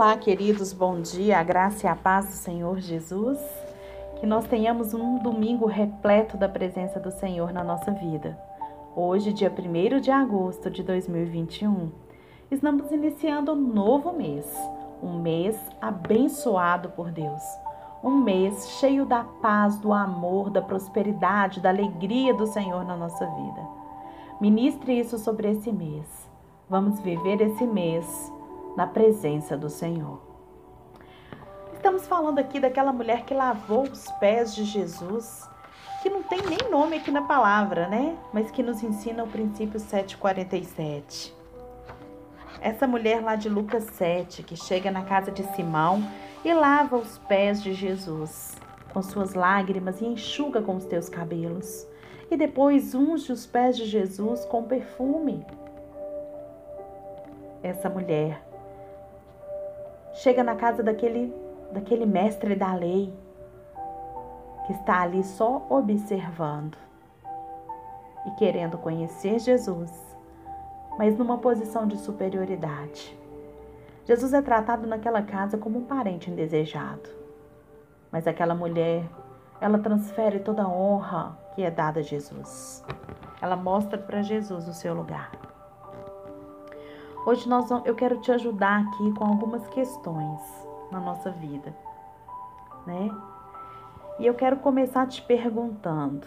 Olá, queridos, bom dia, a graça e a paz do Senhor Jesus. Que nós tenhamos um domingo repleto da presença do Senhor na nossa vida. Hoje, dia 1 de agosto de 2021, estamos iniciando um novo mês, um mês abençoado por Deus. Um mês cheio da paz, do amor, da prosperidade, da alegria do Senhor na nossa vida. Ministre isso sobre esse mês. Vamos viver esse mês na presença do Senhor. Estamos falando aqui daquela mulher que lavou os pés de Jesus, que não tem nem nome aqui na palavra, né? Mas que nos ensina o princípio 747. Essa mulher lá de Lucas 7, que chega na casa de Simão e lava os pés de Jesus com suas lágrimas e enxuga com os teus cabelos. E depois unge os pés de Jesus com perfume. Essa mulher chega na casa daquele, daquele mestre da lei que está ali só observando e querendo conhecer Jesus, mas numa posição de superioridade. Jesus é tratado naquela casa como um parente indesejado. Mas aquela mulher, ela transfere toda a honra que é dada a Jesus. Ela mostra para Jesus o seu lugar. Hoje nós, eu quero te ajudar aqui com algumas questões na nossa vida, né? E eu quero começar te perguntando: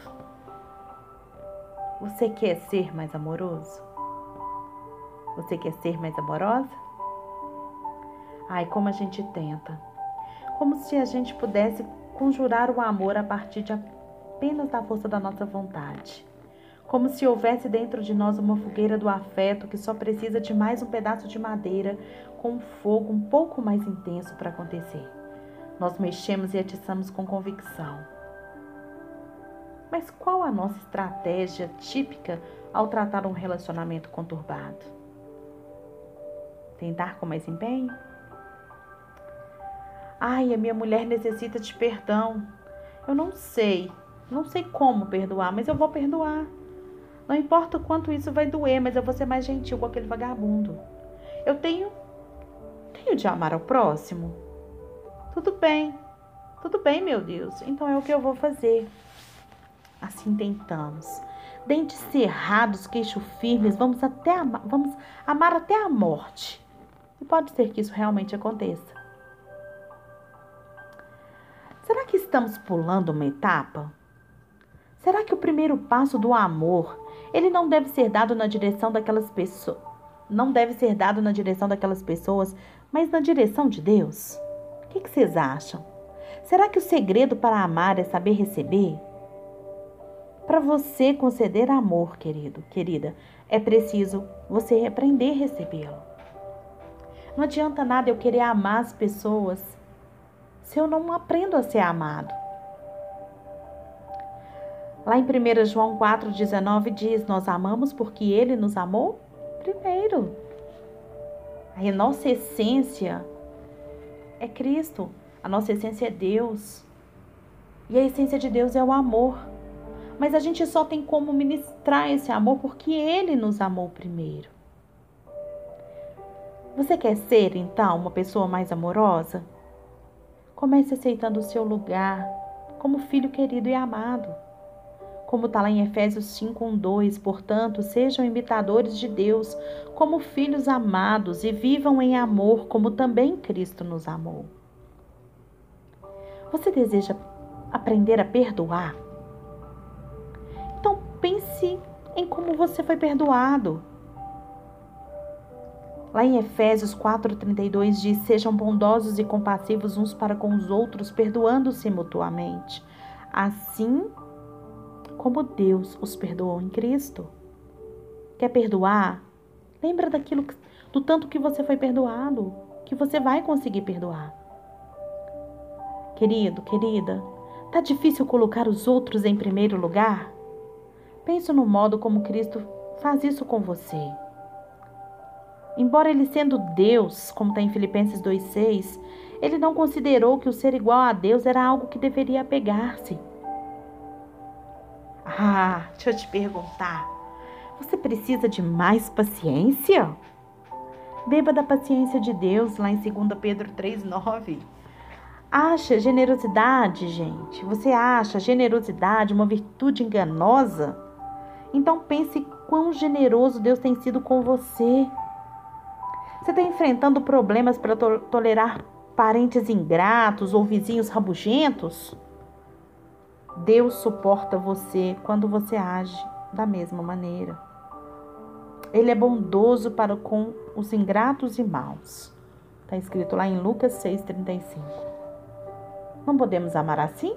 você quer ser mais amoroso? Você quer ser mais amorosa? Ai, como a gente tenta. Como se a gente pudesse conjurar o amor a partir de apenas da força da nossa vontade como se houvesse dentro de nós uma fogueira do afeto que só precisa de mais um pedaço de madeira com um fogo um pouco mais intenso para acontecer. Nós mexemos e atiçamos com convicção. Mas qual a nossa estratégia típica ao tratar um relacionamento conturbado? Tentar com mais empenho? Ai, a minha mulher necessita de perdão. Eu não sei, não sei como perdoar, mas eu vou perdoar. Não importa o quanto isso vai doer, mas eu vou ser mais gentil com aquele vagabundo. Eu tenho. Tenho de amar ao próximo? Tudo bem. Tudo bem, meu Deus. Então é o que eu vou fazer. Assim tentamos. Dentes cerrados, queixo firmes, vamos até amar, vamos amar até a morte. E pode ser que isso realmente aconteça. Será que estamos pulando uma etapa? Será que o primeiro passo do amor ele não deve ser dado na direção daquelas pessoas, não deve ser dado na direção daquelas pessoas, mas na direção de Deus? O que, que vocês acham? Será que o segredo para amar é saber receber? Para você conceder amor, querido, querida, é preciso você aprender a recebê-lo. Não adianta nada eu querer amar as pessoas se eu não aprendo a ser amado. Lá em 1 João 4,19 diz: Nós amamos porque Ele nos amou primeiro. A nossa essência é Cristo, a nossa essência é Deus. E a essência de Deus é o amor. Mas a gente só tem como ministrar esse amor porque Ele nos amou primeiro. Você quer ser, então, uma pessoa mais amorosa? Comece aceitando o seu lugar como filho querido e amado como está lá em Efésios 5, 1, 2. Portanto, sejam imitadores de Deus como filhos amados e vivam em amor, como também Cristo nos amou. Você deseja aprender a perdoar? Então pense em como você foi perdoado. Lá em Efésios 4,32 diz: Sejam bondosos e compassivos uns para com os outros, perdoando-se mutuamente. Assim como Deus os perdoou em Cristo. Quer perdoar? Lembra daquilo do tanto que você foi perdoado, que você vai conseguir perdoar. Querido, querida, tá difícil colocar os outros em primeiro lugar? Pense no modo como Cristo faz isso com você. Embora ele sendo Deus, como está em Filipenses 2,6, ele não considerou que o ser igual a Deus era algo que deveria apegar-se. Ah, deixa eu te perguntar. Você precisa de mais paciência? Beba da paciência de Deus, lá em 2 Pedro 3,9. Acha generosidade, gente? Você acha generosidade uma virtude enganosa? Então pense quão generoso Deus tem sido com você. Você está enfrentando problemas para to tolerar parentes ingratos ou vizinhos rabugentos? Deus suporta você quando você age da mesma maneira. Ele é bondoso para com os ingratos e maus. Está escrito lá em Lucas 6,35. Não podemos amar assim?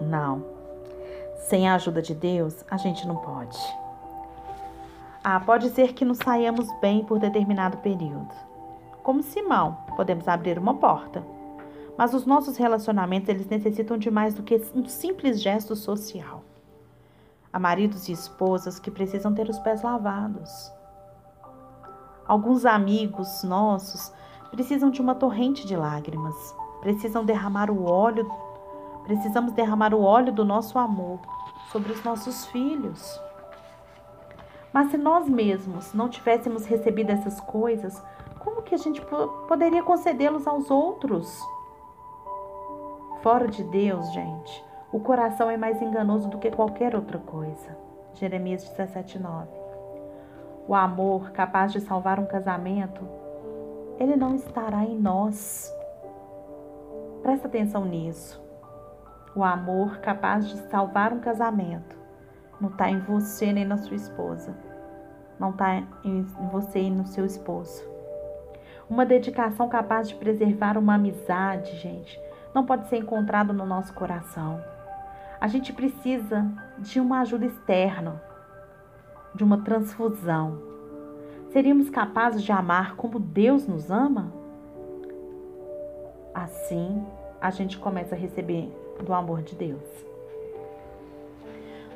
Não. Sem a ajuda de Deus, a gente não pode. Ah, pode ser que nos saiamos bem por determinado período. Como Simão, podemos abrir uma porta. Mas os nossos relacionamentos, eles necessitam de mais do que um simples gesto social. Há maridos e esposas que precisam ter os pés lavados. Alguns amigos nossos precisam de uma torrente de lágrimas, precisam derramar o óleo, precisamos derramar o óleo do nosso amor sobre os nossos filhos. Mas se nós mesmos não tivéssemos recebido essas coisas, como que a gente poderia concedê-los aos outros? Fora de Deus, gente, o coração é mais enganoso do que qualquer outra coisa. Jeremias 17:9. O amor capaz de salvar um casamento ele não estará em nós. Presta atenção nisso. O amor capaz de salvar um casamento não está em você nem na sua esposa. Não está em você e no seu esposo. Uma dedicação capaz de preservar uma amizade, gente, não pode ser encontrado no nosso coração. A gente precisa de uma ajuda externa, de uma transfusão Seríamos capazes de amar como Deus nos ama? Assim, a gente começa a receber do amor de Deus.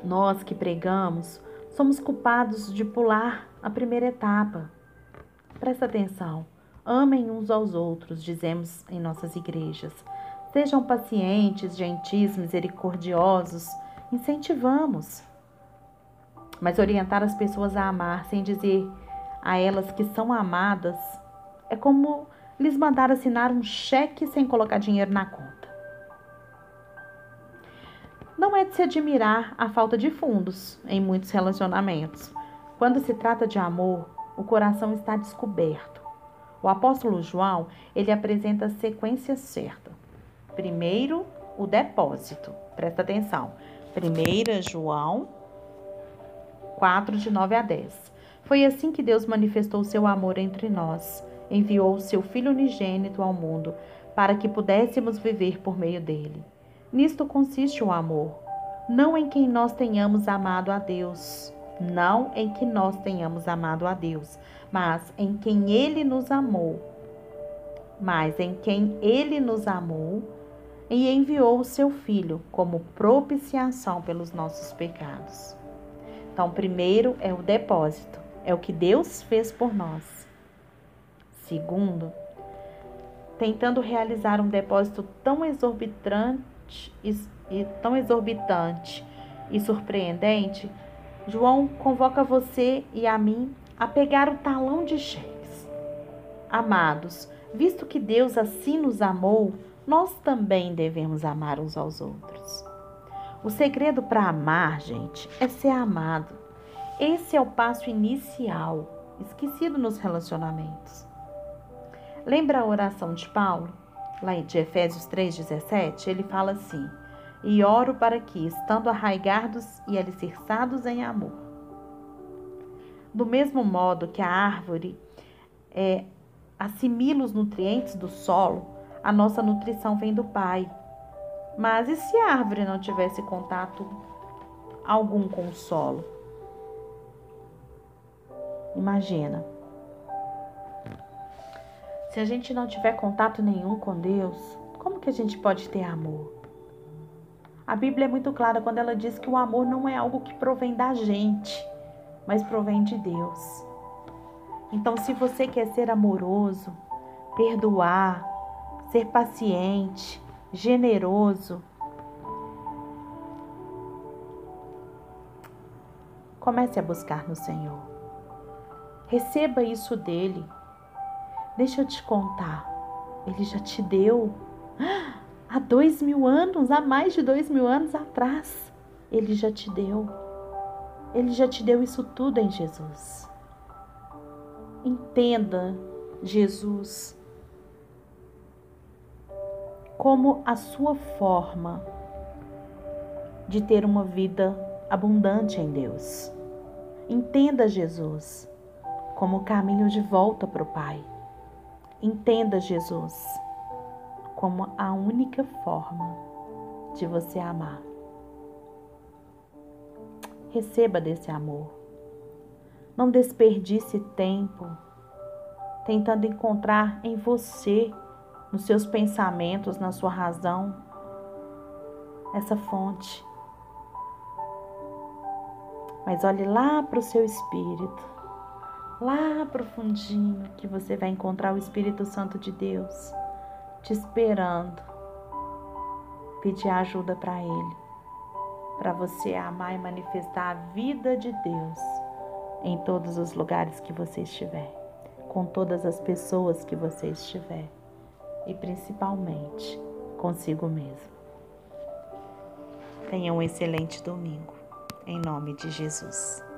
Nós que pregamos somos culpados de pular a primeira etapa. Presta atenção. Amem uns aos outros, dizemos em nossas igrejas. Sejam pacientes, gentis, misericordiosos. Incentivamos. Mas orientar as pessoas a amar sem dizer a elas que são amadas é como lhes mandar assinar um cheque sem colocar dinheiro na conta. Não é de se admirar a falta de fundos em muitos relacionamentos. Quando se trata de amor, o coração está descoberto. O apóstolo João, ele apresenta a sequência certa. Primeiro, o depósito. Presta atenção. 1 João 4, de 9 a 10. Foi assim que Deus manifestou seu amor entre nós. Enviou o seu Filho unigênito ao mundo para que pudéssemos viver por meio dele. Nisto consiste o amor, não em quem nós tenhamos amado a Deus, não em que nós tenhamos amado a Deus, mas em quem ele nos amou. Mas em quem ele nos amou e enviou o seu filho como propiciação pelos nossos pecados. Então, primeiro é o depósito. É o que Deus fez por nós. Segundo, tentando realizar um depósito tão exorbitante e, e tão exorbitante e surpreendente, João convoca você e a mim a pegar o talão de cheques. Amados, visto que Deus assim nos amou, nós também devemos amar uns aos outros. O segredo para amar, gente, é ser amado. Esse é o passo inicial, esquecido nos relacionamentos. Lembra a oração de Paulo? Lá de Efésios 3,17, ele fala assim: E oro para que, estando arraigados e alicerçados em amor. Do mesmo modo que a árvore é, assimila os nutrientes do solo, a nossa nutrição vem do Pai. Mas e se a árvore não tivesse contato algum com o solo? Imagina. Se a gente não tiver contato nenhum com Deus, como que a gente pode ter amor? A Bíblia é muito clara quando ela diz que o amor não é algo que provém da gente, mas provém de Deus. Então, se você quer ser amoroso, perdoar, ser paciente, generoso, comece a buscar no Senhor. Receba isso dele. Deixa eu te contar. Ele já te deu há dois mil anos, há mais de dois mil anos atrás. Ele já te deu. Ele já te deu isso tudo em Jesus. Entenda Jesus como a sua forma de ter uma vida abundante em Deus. Entenda Jesus como o caminho de volta para o Pai. Entenda Jesus como a única forma de você amar. Receba desse amor. Não desperdice tempo tentando encontrar em você, nos seus pensamentos, na sua razão, essa fonte. Mas olhe lá para o seu espírito, lá profundinho, que você vai encontrar o Espírito Santo de Deus te esperando. Pedir ajuda para Ele, para você amar e manifestar a vida de Deus em todos os lugares que você estiver, com todas as pessoas que você estiver e principalmente consigo mesmo. Tenha um excelente domingo, em nome de Jesus.